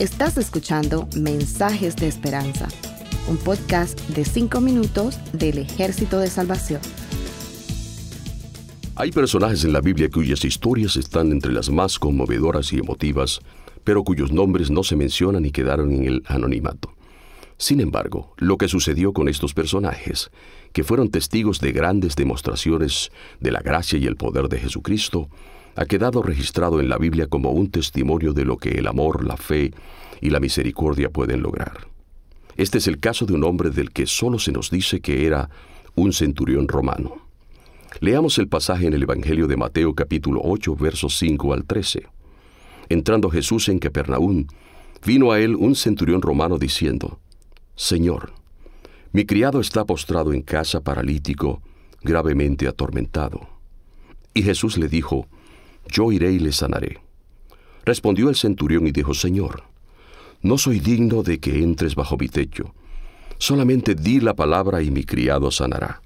Estás escuchando Mensajes de Esperanza, un podcast de 5 minutos del Ejército de Salvación. Hay personajes en la Biblia cuyas historias están entre las más conmovedoras y emotivas, pero cuyos nombres no se mencionan y quedaron en el anonimato. Sin embargo, lo que sucedió con estos personajes, que fueron testigos de grandes demostraciones de la gracia y el poder de Jesucristo, ha quedado registrado en la Biblia como un testimonio de lo que el amor, la fe y la misericordia pueden lograr. Este es el caso de un hombre del que solo se nos dice que era un centurión romano. Leamos el pasaje en el Evangelio de Mateo capítulo 8 versos 5 al 13. Entrando Jesús en Capernaum, vino a él un centurión romano diciendo, Señor, mi criado está postrado en casa paralítico, gravemente atormentado. Y Jesús le dijo, yo iré y le sanaré. Respondió el centurión y dijo, Señor, no soy digno de que entres bajo mi techo. Solamente di la palabra y mi criado sanará.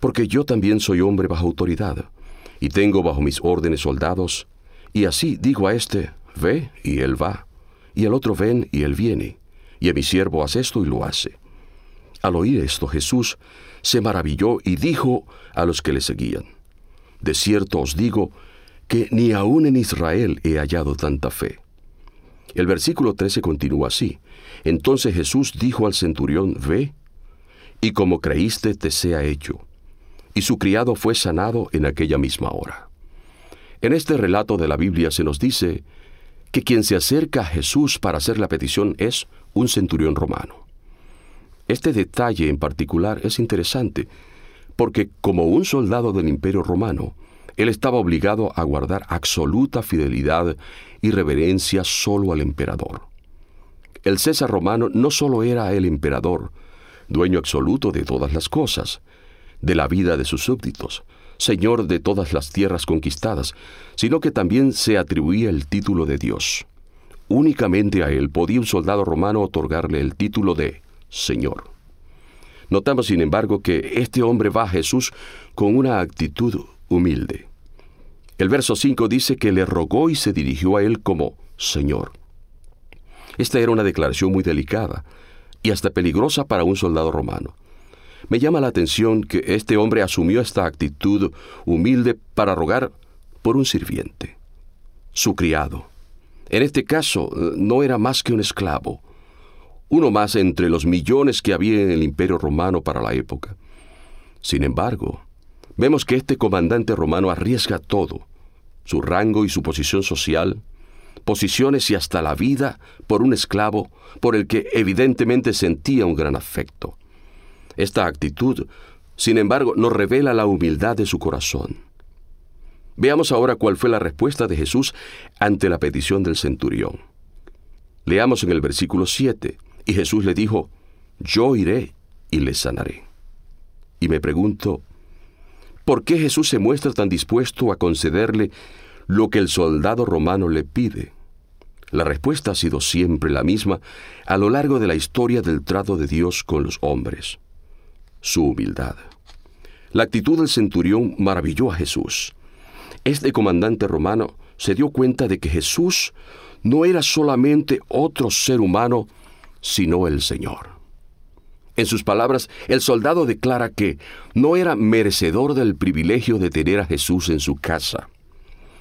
Porque yo también soy hombre bajo autoridad, y tengo bajo mis órdenes soldados, y así digo a este, ve, y él va, y al otro ven, y él viene, y a mi siervo haz esto y lo hace. Al oír esto Jesús se maravilló y dijo a los que le seguían, De cierto os digo que ni aun en Israel he hallado tanta fe. El versículo 13 continúa así. Entonces Jesús dijo al centurión, Ve, y como creíste te sea hecho. Y su criado fue sanado en aquella misma hora. En este relato de la Biblia se nos dice que quien se acerca a Jesús para hacer la petición es un centurión romano. Este detalle en particular es interesante, porque como un soldado del imperio romano, él estaba obligado a guardar absoluta fidelidad y reverencia solo al emperador. El César romano no solo era el emperador, dueño absoluto de todas las cosas, de la vida de sus súbditos, señor de todas las tierras conquistadas, sino que también se atribuía el título de Dios. Únicamente a él podía un soldado romano otorgarle el título de Señor. Notamos, sin embargo, que este hombre va a Jesús con una actitud humilde. El verso 5 dice que le rogó y se dirigió a él como Señor. Esta era una declaración muy delicada y hasta peligrosa para un soldado romano. Me llama la atención que este hombre asumió esta actitud humilde para rogar por un sirviente, su criado. En este caso no era más que un esclavo, uno más entre los millones que había en el imperio romano para la época. Sin embargo, vemos que este comandante romano arriesga todo, su rango y su posición social, posiciones y hasta la vida por un esclavo por el que evidentemente sentía un gran afecto. Esta actitud, sin embargo, nos revela la humildad de su corazón. Veamos ahora cuál fue la respuesta de Jesús ante la petición del centurión. Leamos en el versículo 7, y Jesús le dijo, Yo iré y le sanaré. Y me pregunto, ¿Por qué Jesús se muestra tan dispuesto a concederle lo que el soldado romano le pide? La respuesta ha sido siempre la misma a lo largo de la historia del trato de Dios con los hombres. Su humildad. La actitud del centurión maravilló a Jesús. Este comandante romano se dio cuenta de que Jesús no era solamente otro ser humano, sino el Señor. En sus palabras, el soldado declara que no era merecedor del privilegio de tener a Jesús en su casa,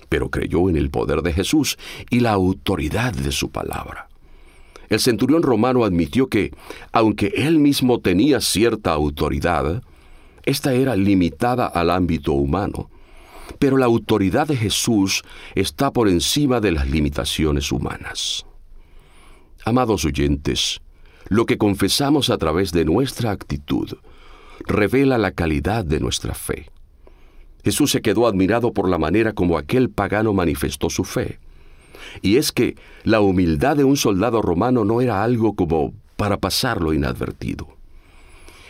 pero creyó en el poder de Jesús y la autoridad de su palabra. El centurión romano admitió que, aunque él mismo tenía cierta autoridad, esta era limitada al ámbito humano, pero la autoridad de Jesús está por encima de las limitaciones humanas. Amados oyentes, lo que confesamos a través de nuestra actitud revela la calidad de nuestra fe. Jesús se quedó admirado por la manera como aquel pagano manifestó su fe. Y es que la humildad de un soldado romano no era algo como para pasarlo inadvertido.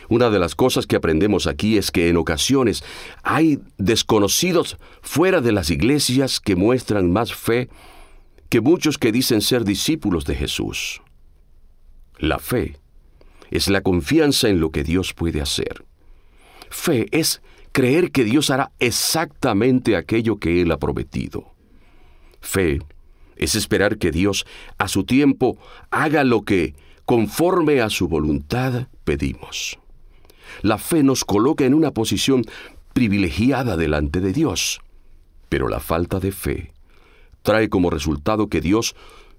Una de las cosas que aprendemos aquí es que en ocasiones hay desconocidos fuera de las iglesias que muestran más fe que muchos que dicen ser discípulos de Jesús. La fe es la confianza en lo que Dios puede hacer. Fe es creer que Dios hará exactamente aquello que Él ha prometido. Fe Es esperar que Dios, a su tiempo, haga lo que, conforme a su voluntad, pedimos. La fe nos coloca en una posición privilegiada delante de Dios, pero la falta de fe trae como resultado que Dios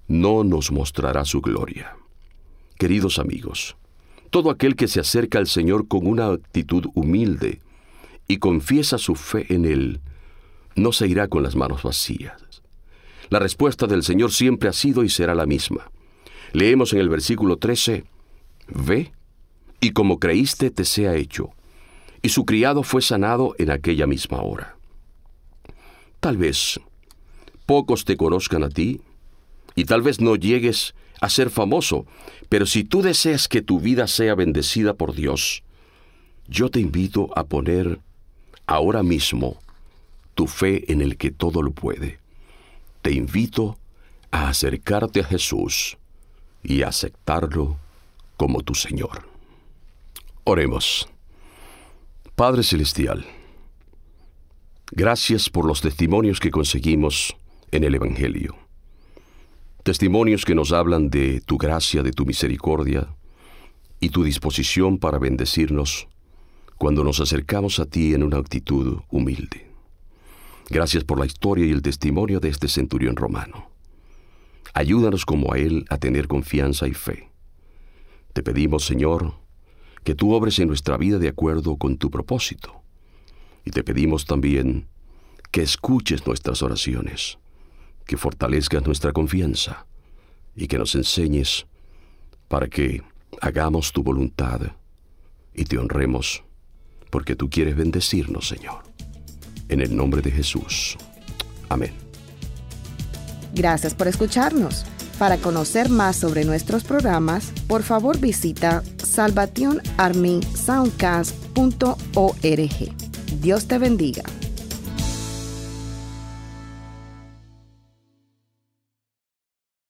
no nos mostrará su gloria. Queridos amigos, todo aquel que se acerca al Señor con una actitud humilde y confiesa su fe en Él, no se irá con las manos vacías. La respuesta del Señor siempre ha sido y será la misma. Leemos en el versículo 13, Ve, y como creíste te sea hecho. Y su criado fue sanado en aquella misma hora. Tal vez pocos te conozcan a ti, y tal vez no llegues a ser famoso, pero si tú deseas que tu vida sea bendecida por Dios, yo te invito a poner ahora mismo tu fe en el que todo lo puede. Te invito a acercarte a Jesús y aceptarlo como tu Señor. Oremos. Padre Celestial, gracias por los testimonios que conseguimos en el Evangelio. Testimonios que nos hablan de tu gracia, de tu misericordia y tu disposición para bendecirnos cuando nos acercamos a ti en una actitud humilde. Gracias por la historia y el testimonio de este centurión romano. Ayúdanos como a él a tener confianza y fe. Te pedimos, Señor, que tú obres en nuestra vida de acuerdo con tu propósito. Y te pedimos también que escuches nuestras oraciones que fortalezcas nuestra confianza y que nos enseñes para que hagamos tu voluntad y te honremos, porque tú quieres bendecirnos, Señor. En el nombre de Jesús. Amén. Gracias por escucharnos. Para conocer más sobre nuestros programas, por favor visita salvationarmysoundcast.org. Dios te bendiga.